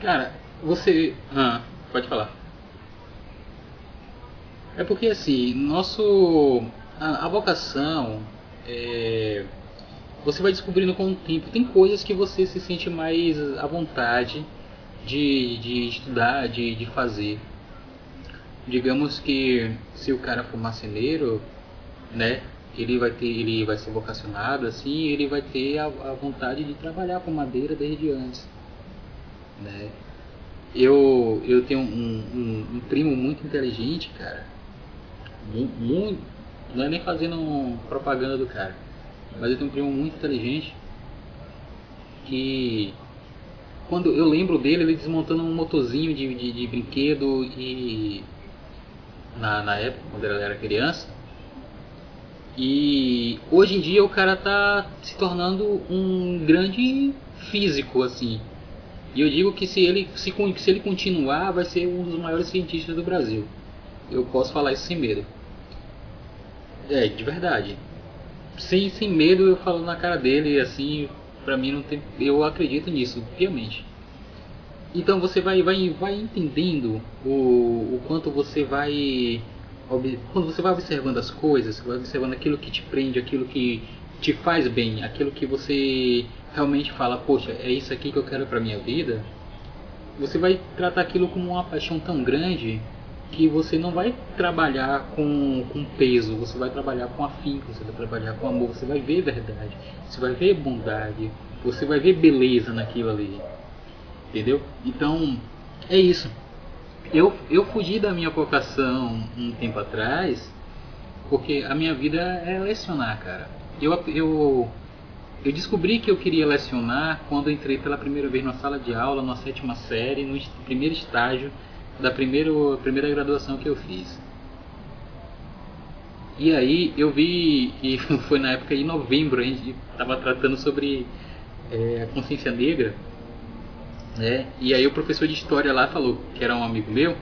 Cara, você. Ah, pode falar. É porque assim, nosso. A, a vocação. É, você vai descobrindo com o tempo. Tem coisas que você se sente mais à vontade de, de estudar, de, de fazer. Digamos que se o cara for marceneiro, né? Ele vai ter, ele vai ser vocacionado assim, ele vai ter a, a vontade de trabalhar com madeira desde antes, né? Eu, eu tenho um, um, um primo muito inteligente, cara. Muito, não é nem fazendo propaganda do cara, mas eu tenho um primo muito inteligente que quando eu lembro dele, ele desmontando um motorzinho de, de, de brinquedo e na, na época, quando ele era criança. E hoje em dia o cara tá se tornando um grande físico, assim. E eu digo que se ele, se, se ele continuar, vai ser um dos maiores cientistas do Brasil. Eu posso falar isso sem medo. É, de verdade. Sem, sem medo eu falo na cara dele, assim, para mim não tem, eu acredito nisso piamente. Então você vai vai vai entendendo o, o quanto você vai quando você vai observando as coisas, vai observando aquilo que te prende, aquilo que te faz bem, aquilo que você realmente fala, poxa, é isso aqui que eu quero para minha vida. Você vai tratar aquilo como uma paixão tão grande que você não vai trabalhar com, com peso, você vai trabalhar com afinco, você vai trabalhar com amor, você vai ver verdade, você vai ver bondade, você vai ver beleza naquilo ali. Entendeu? Então, é isso. Eu, eu fugi da minha vocação um tempo atrás, porque a minha vida é lecionar, cara. Eu, eu, eu descobri que eu queria lecionar quando entrei pela primeira vez na sala de aula, na sétima série, no primeiro estágio da primeiro, primeira graduação que eu fiz. E aí eu vi, e foi na época de novembro, a gente estava tratando sobre é, a consciência negra, né? E aí o professor de história lá falou, que era um amigo meu,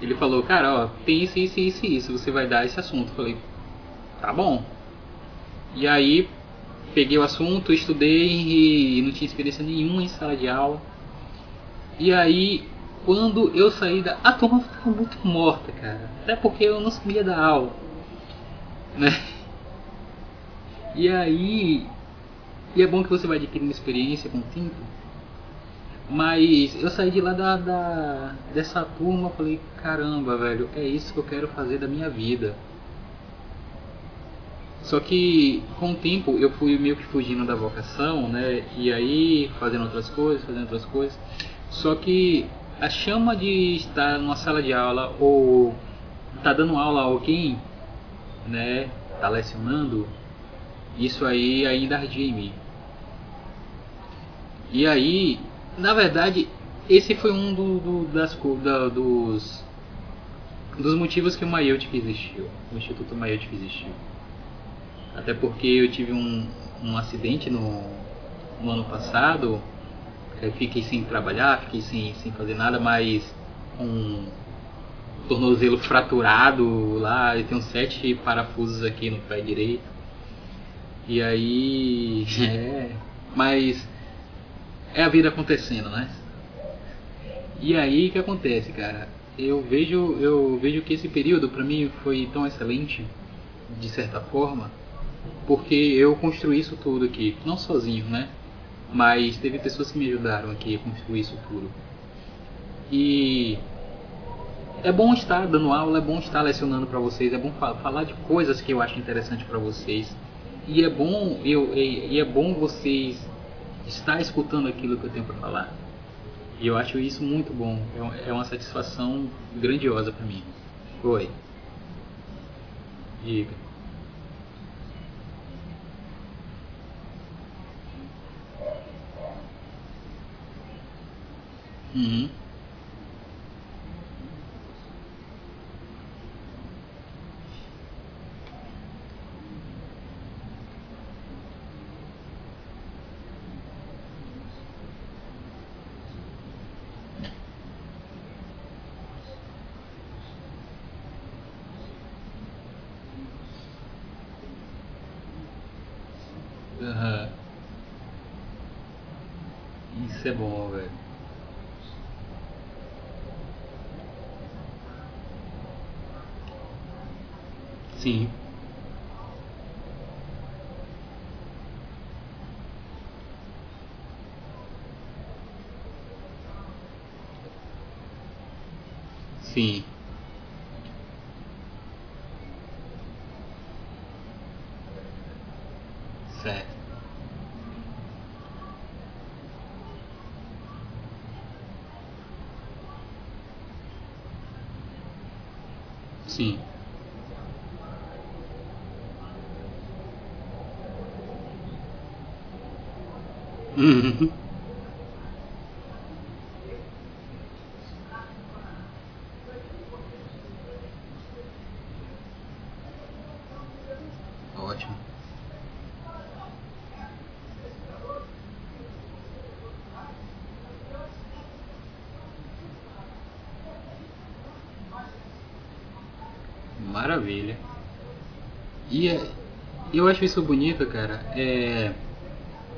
ele falou, cara, ó, tem isso, isso, isso, isso, você vai dar esse assunto. Eu falei, tá bom. E aí peguei o assunto, estudei e não tinha experiência nenhuma em sala de aula. E aí quando eu saí da. A turma ficava muito morta, cara. Até porque eu não sabia da aula. Né? E aí. E é bom que você vai adquirindo experiência com o tempo. Mas eu saí de lá da, da, dessa turma falei, caramba, velho, é isso que eu quero fazer da minha vida. Só que com o tempo eu fui meio que fugindo da vocação, né? E aí fazendo outras coisas, fazendo outras coisas. Só que a chama de estar numa sala de aula ou tá dando aula a alguém, né, tá lecionando, isso aí ainda ardia em mim. E aí, na verdade, esse foi um do, do, das, da, dos, dos motivos que o Mayotic existiu, o Instituto Mayotic existiu. Até porque eu tive um, um acidente no, no ano passado fiquei sem trabalhar, fiquei sem, sem fazer nada, mas um tornozelo fraturado lá, eu tenho sete parafusos aqui no pé direito. E aí. É. Mas. É a vida acontecendo, né? E aí o que acontece, cara? eu vejo, eu vejo que esse período para mim foi tão excelente, de certa forma, porque eu construí isso tudo aqui, não sozinho, né? Mas teve pessoas que me ajudaram aqui a construir isso tudo. E é bom estar dando aula, é bom estar lecionando para vocês, é bom falar de coisas que eu acho interessante para vocês. E é bom eu e é bom vocês estar escutando aquilo que eu tenho para falar. E eu acho isso muito bom. É, é uma satisfação grandiosa para mim. Oi. Diga. Uhum. Isso é bom, velho. Sim. Sim. Certo. Sim. Uhum. Ótimo. Maravilha. E é, eu acho isso bonito, cara, é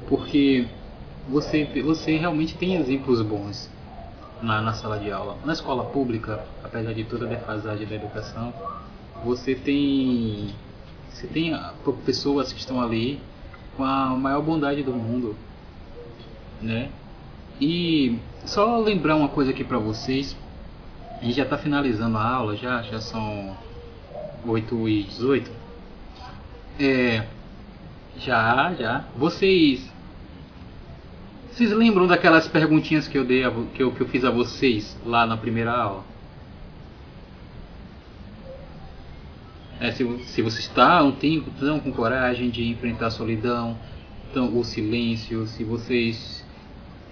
porque você, você realmente tem exemplos bons na, na sala de aula. Na escola pública, apesar de toda a defasagem da educação, você tem, você tem pessoas que estão ali com a maior bondade do mundo, né? E só lembrar uma coisa aqui para vocês, a gente já está finalizando a aula, já, já são 8 e 18. É, já, já. Vocês vocês lembram daquelas perguntinhas que eu dei a, que, eu, que eu fiz a vocês lá na primeira aula? É, se, se vocês estão, têm, estão com coragem de enfrentar a solidão, o silêncio, se vocês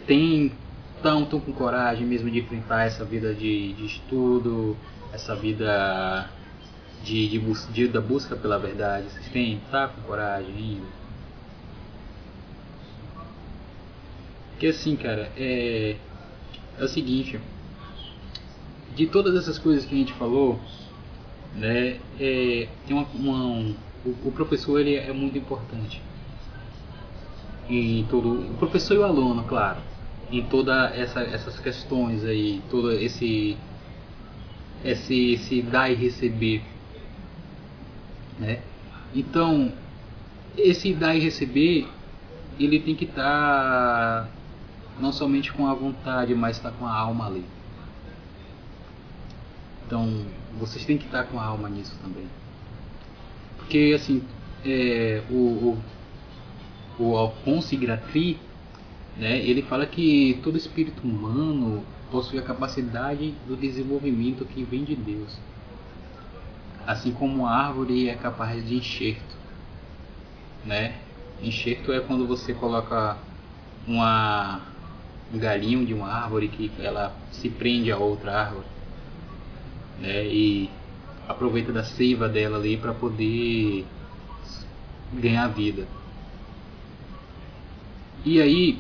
têm, estão com coragem mesmo de enfrentar essa vida de, de estudo, essa vida de, de, de, da busca pela verdade, vocês têm, tá com coragem ainda? Que assim, cara, é, é o seguinte, de todas essas coisas que a gente falou, né, é, tem uma, uma um, o, o, professor ele é muito importante. Em todo, o professor e o aluno, claro, em toda essa, essas questões aí, todo esse esse, esse dar e receber, né? Então, esse dar e receber, ele tem que estar tá não somente com a vontade, mas está com a alma ali. Então, vocês têm que estar com a alma nisso também. Porque, assim, é, o, o, o Alfonso Gratri, né, ele fala que todo espírito humano possui a capacidade do desenvolvimento que vem de Deus. Assim como a árvore é capaz de enxerto. Né? Enxerto é quando você coloca uma um galinho de uma árvore que ela se prende a outra árvore né, e aproveita da seiva dela ali para poder ganhar vida. E aí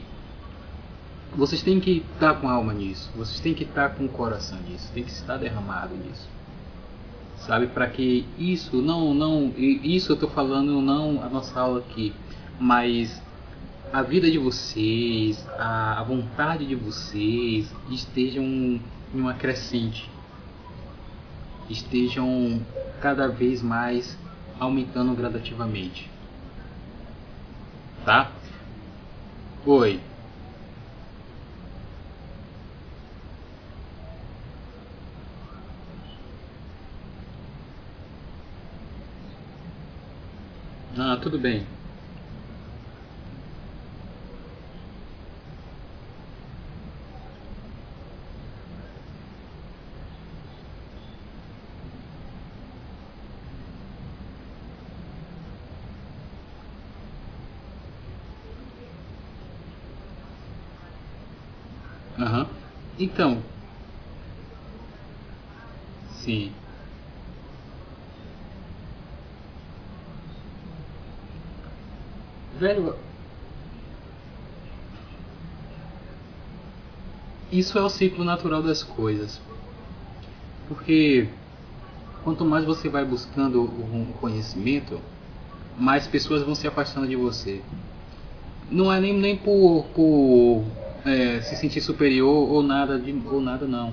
vocês têm que estar com a alma nisso, vocês têm que estar com o coração nisso, tem que estar derramado nisso. Sabe, para que isso não não isso eu estou falando não a nossa aula aqui, mas a vida de vocês, a, a vontade de vocês estejam em uma crescente, estejam cada vez mais aumentando gradativamente. Tá? Oi. Ah, tudo bem. Aham. Então. Sim. Velho. Isso é o ciclo natural das coisas. Porque quanto mais você vai buscando um conhecimento, mais pessoas vão se afastando de você. Não é nem, nem por, por é, se sentir superior ou nada, de, ou nada não.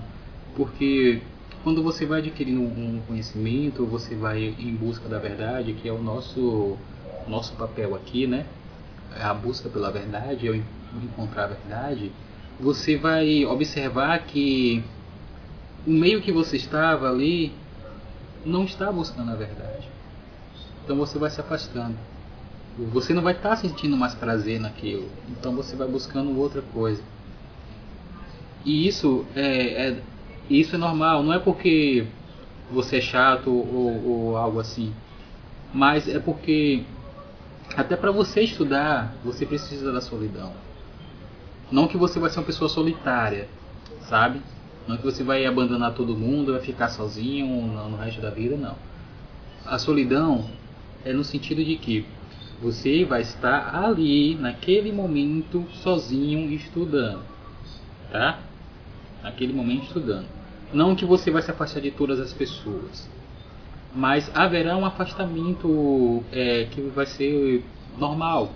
Porque quando você vai adquirindo um conhecimento, você vai em busca da verdade, que é o nosso, nosso papel aqui, né? A busca pela verdade, eu encontrar a verdade, você vai observar que o meio que você estava ali não está buscando a verdade. Então você vai se afastando você não vai estar tá sentindo mais prazer naquilo. Então você vai buscando outra coisa. E isso é, é isso é normal. Não é porque você é chato ou, ou algo assim, mas é porque até para você estudar você precisa da solidão. Não que você vai ser uma pessoa solitária, sabe? Não que você vai abandonar todo mundo, vai ficar sozinho no, resto da vida, não. A solidão é no sentido de que você vai estar ali, naquele momento, sozinho, estudando. Tá? Naquele momento, estudando. Não que você vai se afastar de todas as pessoas. Mas haverá um afastamento é, que vai ser normal.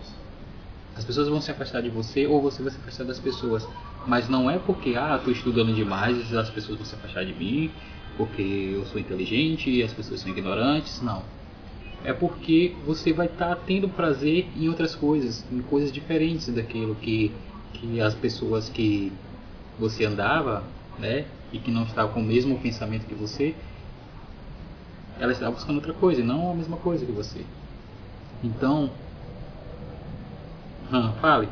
As pessoas vão se afastar de você ou você vai se afastar das pessoas. Mas não é porque, ah, estou estudando demais as pessoas vão se afastar de mim, porque eu sou inteligente e as pessoas são ignorantes. Não é porque você vai estar tá tendo prazer em outras coisas, em coisas diferentes daquilo que, que as pessoas que você andava, né, e que não estavam com o mesmo pensamento que você, ela estava buscando outra coisa, e não a mesma coisa que você. Então, hum, fale.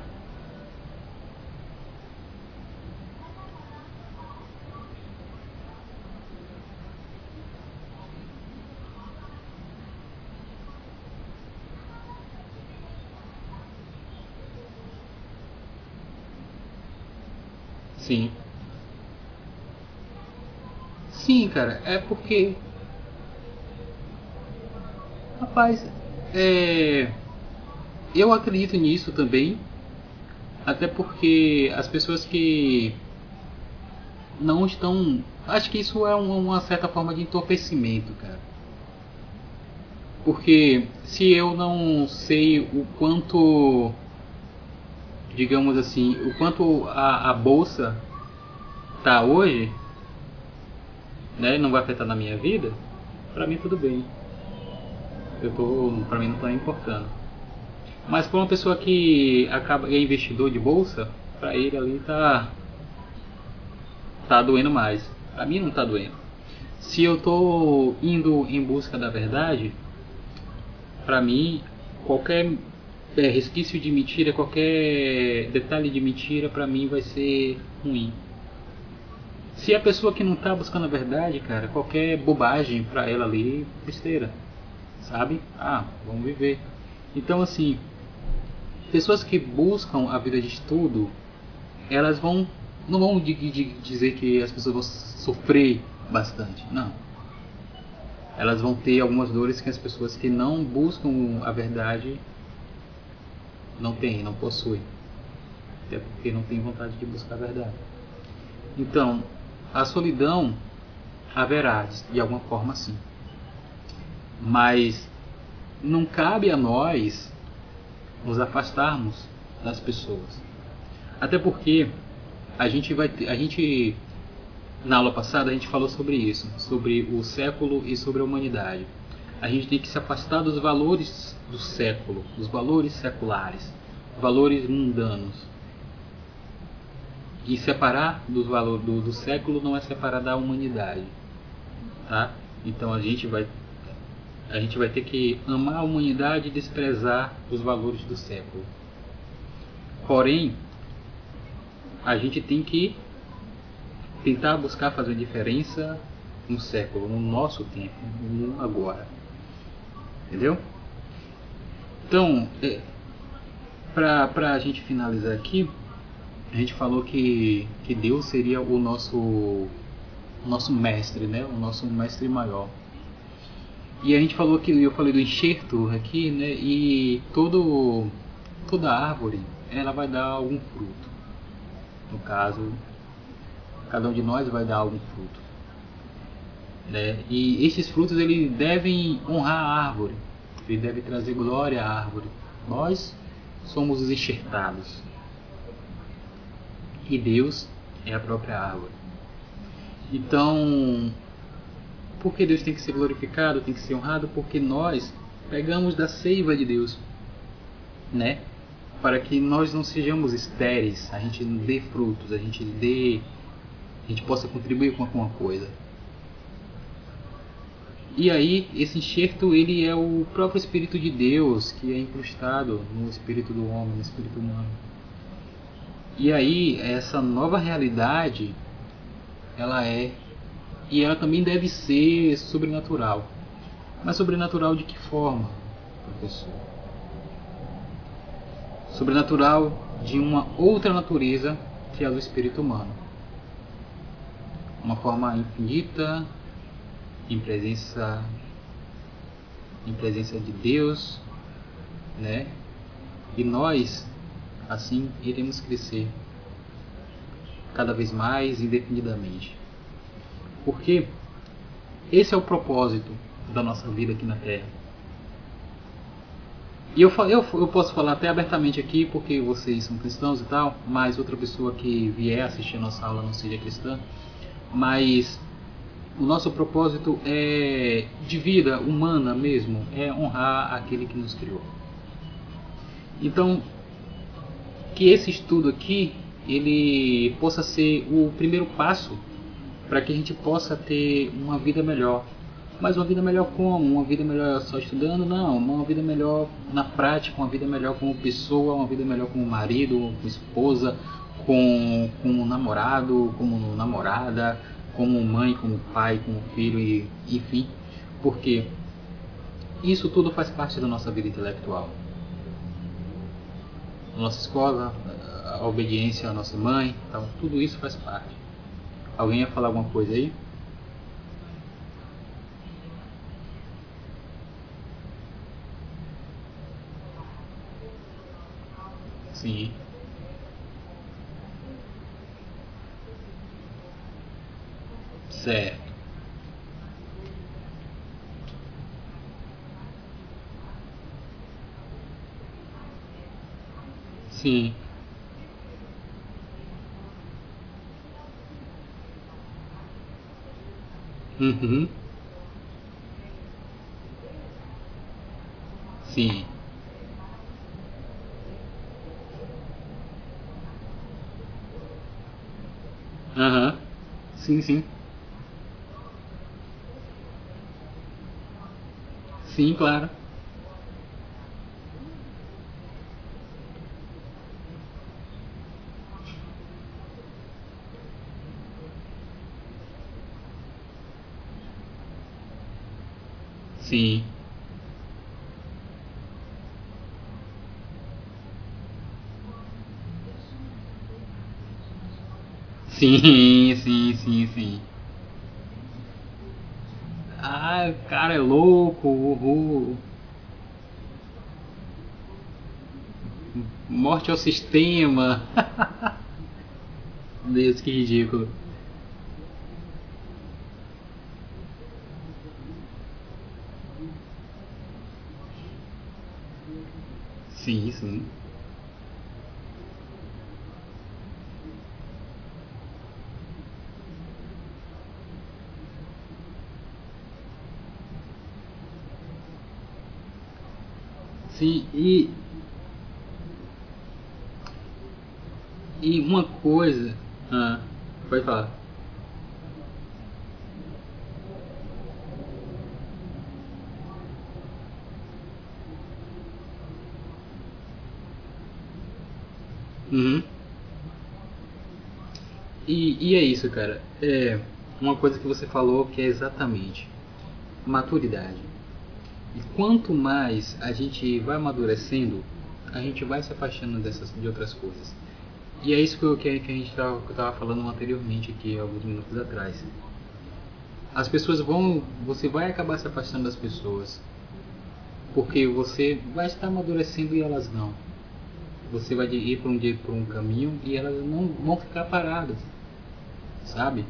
Sim. Sim, cara, é porque. Rapaz, é. Eu acredito nisso também. Até porque as pessoas que não estão. Acho que isso é uma certa forma de entorpecimento, cara. Porque se eu não sei o quanto digamos assim, o quanto a, a bolsa tá hoje, né, não vai afetar na minha vida, para mim tudo bem. Eu tô, para mim não tá importando. Mas para uma pessoa que acaba é investidor de bolsa, para ele ali tá tá doendo mais. Para mim não tá doendo. Se eu tô indo em busca da verdade, para mim qualquer é, resquício de mentira, qualquer detalhe de mentira, para mim vai ser ruim. Se a pessoa que não tá buscando a verdade, cara, qualquer bobagem para ela ali, besteira. Sabe? Ah, vamos viver. Então, assim, pessoas que buscam a vida de estudo, elas vão. Não vão de, de dizer que as pessoas vão sofrer bastante. Não. Elas vão ter algumas dores que as pessoas que não buscam a verdade não tem, não possui. Até porque não tem vontade de buscar a verdade. Então, a solidão haverá, de alguma forma sim. Mas não cabe a nós nos afastarmos das pessoas. Até porque a gente vai ter, a gente na aula passada a gente falou sobre isso, sobre o século e sobre a humanidade. A gente tem que se afastar dos valores do século, dos valores seculares, valores mundanos. E separar dos valores do, do século não é separar da humanidade, tá? Então a gente vai a gente vai ter que amar a humanidade e desprezar os valores do século. Porém, a gente tem que tentar buscar fazer diferença no século, no nosso tempo, no agora. Entendeu? Então, é, para a gente finalizar aqui, a gente falou que, que Deus seria o nosso, nosso mestre, né? o nosso mestre maior. E a gente falou que eu falei do enxerto aqui, né? E todo toda árvore ela vai dar algum fruto. No caso, cada um de nós vai dar algum fruto. Né? E esses frutos eles devem honrar a árvore. Ele deve trazer glória à árvore. Nós somos os enxertados. E Deus é a própria árvore. Então, por que Deus tem que ser glorificado, tem que ser honrado? Porque nós pegamos da seiva de Deus, né? Para que nós não sejamos estéreis, a gente dê frutos, a gente dê, a gente possa contribuir com alguma coisa. E aí, esse enxerto, ele é o próprio Espírito de Deus que é incrustado no espírito do homem, no espírito humano. E aí, essa nova realidade, ela é e ela também deve ser sobrenatural. Mas sobrenatural de que forma, professor? Sobrenatural de uma outra natureza que é a do espírito humano. Uma forma infinita, em presença em presença de Deus, né? E nós assim iremos crescer cada vez mais indefinidamente. Porque esse é o propósito da nossa vida aqui na Terra. E eu, eu, eu posso falar até abertamente aqui, porque vocês são cristãos e tal, mas outra pessoa que vier assistir a nossa aula não seja cristã. Mas o nosso propósito é de vida humana mesmo, é honrar aquele que nos criou. Então, que esse estudo aqui ele possa ser o primeiro passo para que a gente possa ter uma vida melhor. Mas uma vida melhor como? Uma vida melhor só estudando? Não, uma vida melhor na prática, uma vida melhor como pessoa, uma vida melhor como marido, como esposa, com, como namorado, como namorada, como mãe, como pai, como filho, e, enfim. Porque isso tudo faz parte da nossa vida intelectual. A nossa escola, a obediência à nossa mãe, então, tudo isso faz parte. Alguém ia falar alguma coisa aí? Sim. Certo. Sim. Uhum. Sim. Aham. Sim, sim. Sim, claro. Sim. Sim, sim, sim, sim. Ah, o cara é louco, uhul. Morte ao sistema. Deus, que ridículo. assim. Sim, e e uma coisa, ah, pode falar. Uhum. E, e é isso, cara. É uma coisa que você falou que é exatamente maturidade. E quanto mais a gente vai amadurecendo, a gente vai se afastando dessas, de outras coisas. E é isso que, eu, que, a gente estava falando anteriormente aqui, alguns minutos atrás. As pessoas vão. Você vai acabar se afastando das pessoas. Porque você vai estar amadurecendo e elas não. Você vai ir para um, por um caminho e elas não vão ficar paradas. Sabe?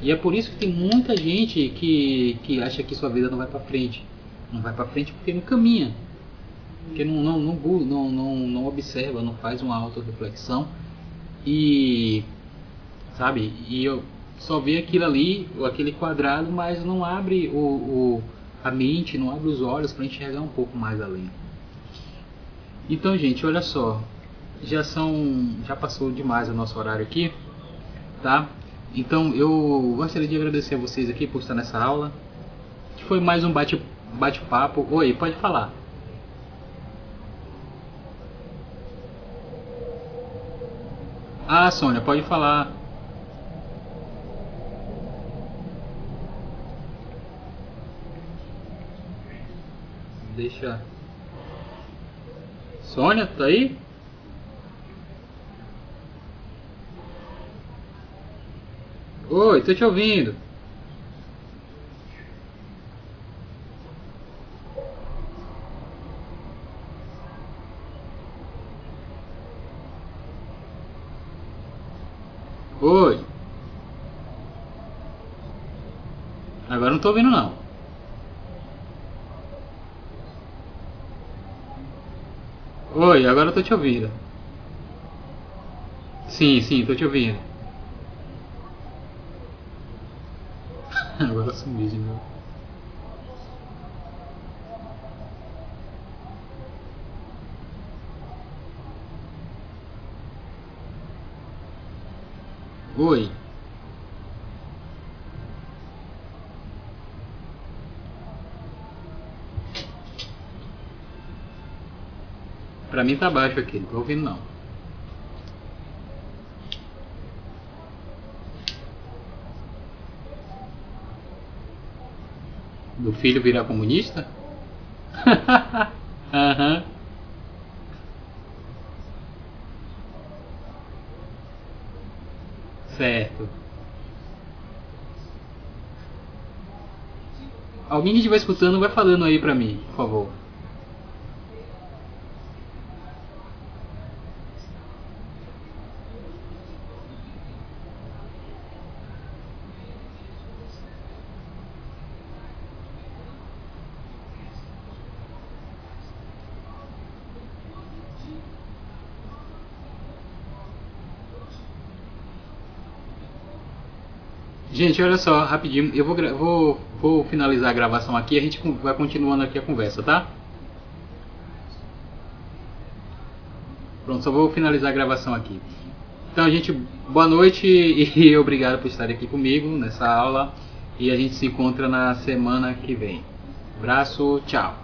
E é por isso que tem muita gente que, que acha que sua vida não vai para frente. Não vai para frente porque não caminha. Porque não, não, não, não, não, não observa, não faz uma auto-reflexão. E. Sabe? E eu só vê aquilo ali, aquele quadrado, mas não abre o, o a mente, não abre os olhos para enxergar um pouco mais além. Então, gente, olha só. Já são. Já passou demais o nosso horário aqui. Tá? Então eu gostaria de agradecer a vocês aqui por estar nessa aula. Que foi mais um bate-papo. Bate Oi, pode falar. Ah, Sônia, pode falar. Deixa. Sônia, tá aí? Oi, tô te ouvindo. Oi. Agora não tô ouvindo não. Oi, agora eu tô te ouvindo. Sim, sim, tô te ouvindo. Agora sumi de novo. Oi. Pra mim tá baixo aqui, não tô ouvindo não. Do filho virar comunista? Aham. uhum. Certo. Alguém que estiver escutando vai falando aí pra mim, por favor. Gente, olha só, rapidinho, eu vou, vou, vou finalizar a gravação aqui, a gente vai continuando aqui a conversa, tá? Pronto, só vou finalizar a gravação aqui. Então, gente, boa noite e obrigado por estar aqui comigo nessa aula. E a gente se encontra na semana que vem. Abraço, tchau.